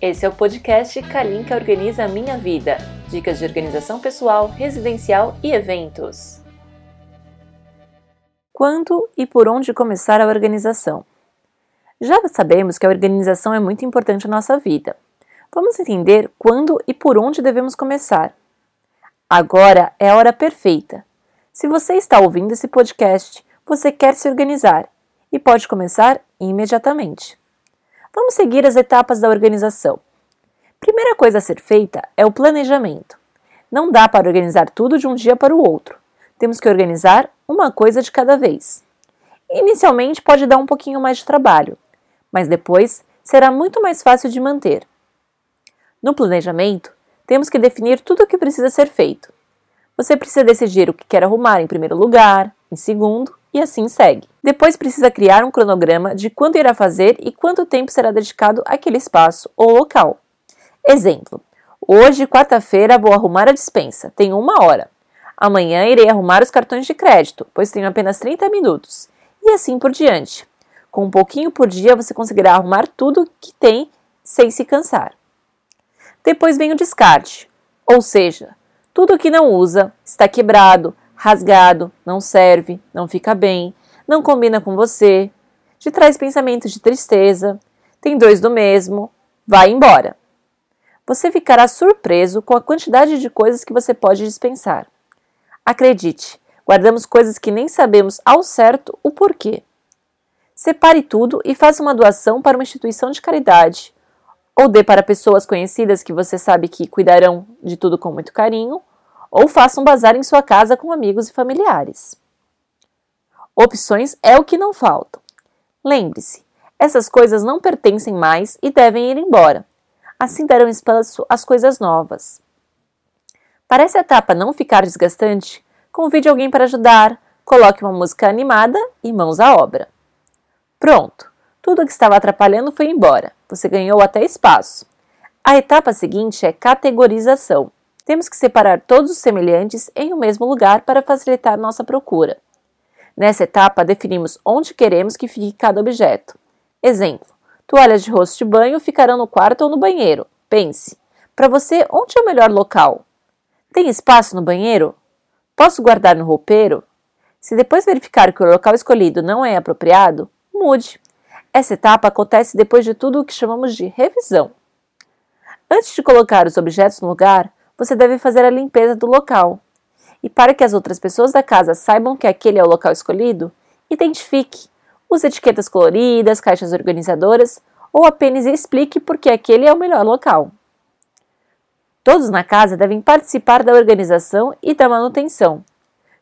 Esse é o podcast Kalinka Organiza Minha Vida. Dicas de organização pessoal, residencial e eventos. Quando e por onde começar a organização? Já sabemos que a organização é muito importante na nossa vida. Vamos entender quando e por onde devemos começar. Agora é a hora perfeita. Se você está ouvindo esse podcast, você quer se organizar e pode começar imediatamente. Vamos seguir as etapas da organização. Primeira coisa a ser feita é o planejamento. Não dá para organizar tudo de um dia para o outro. Temos que organizar uma coisa de cada vez. Inicialmente pode dar um pouquinho mais de trabalho, mas depois será muito mais fácil de manter. No planejamento, temos que definir tudo o que precisa ser feito. Você precisa decidir o que quer arrumar em primeiro lugar, em segundo e assim segue. Depois precisa criar um cronograma de quando irá fazer e quanto tempo será dedicado àquele espaço ou local. Exemplo: hoje, quarta-feira, vou arrumar a dispensa, tenho uma hora. Amanhã irei arrumar os cartões de crédito, pois tenho apenas 30 minutos. E assim por diante. Com um pouquinho por dia você conseguirá arrumar tudo que tem sem se cansar. Depois vem o descarte, ou seja, tudo que não usa, está quebrado, rasgado, não serve, não fica bem, não combina com você, te traz pensamentos de tristeza, tem dois do mesmo, vai embora. Você ficará surpreso com a quantidade de coisas que você pode dispensar. Acredite, guardamos coisas que nem sabemos ao certo o porquê. Separe tudo e faça uma doação para uma instituição de caridade, ou dê para pessoas conhecidas que você sabe que cuidarão de tudo com muito carinho, ou faça um bazar em sua casa com amigos e familiares. Opções é o que não falta. Lembre-se, essas coisas não pertencem mais e devem ir embora. Assim darão espaço às coisas novas. Para essa etapa não ficar desgastante, convide alguém para ajudar, coloque uma música animada e mãos à obra. Pronto! Tudo o que estava atrapalhando foi embora. Você ganhou até espaço. A etapa seguinte é categorização. Temos que separar todos os semelhantes em um mesmo lugar para facilitar nossa procura. Nessa etapa, definimos onde queremos que fique cada objeto. Exemplo: toalhas de rosto de banho ficarão no quarto ou no banheiro. Pense. Para você, onde é o melhor local? Tem espaço no banheiro? Posso guardar no roupeiro? Se depois verificar que o local escolhido não é apropriado, mude. Essa etapa acontece depois de tudo o que chamamos de revisão. Antes de colocar os objetos no lugar, você deve fazer a limpeza do local. E para que as outras pessoas da casa saibam que aquele é o local escolhido, identifique, use etiquetas coloridas, caixas organizadoras ou apenas explique por que aquele é o melhor local. Todos na casa devem participar da organização e da manutenção.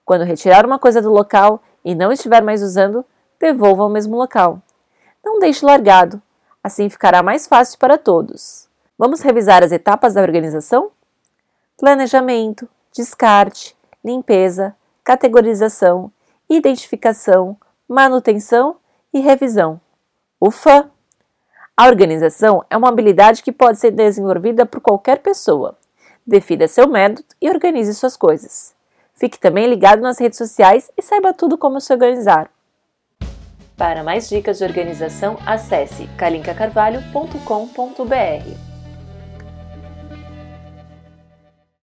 Quando retirar uma coisa do local e não estiver mais usando, devolva ao mesmo local. Não deixe largado, assim ficará mais fácil para todos. Vamos revisar as etapas da organização? Planejamento, descarte, limpeza, categorização, identificação, manutenção e revisão. Ufa! A organização é uma habilidade que pode ser desenvolvida por qualquer pessoa. Defina seu método e organize suas coisas. Fique também ligado nas redes sociais e saiba tudo como se organizar. Para mais dicas de organização, acesse calincacarvalho.com.br.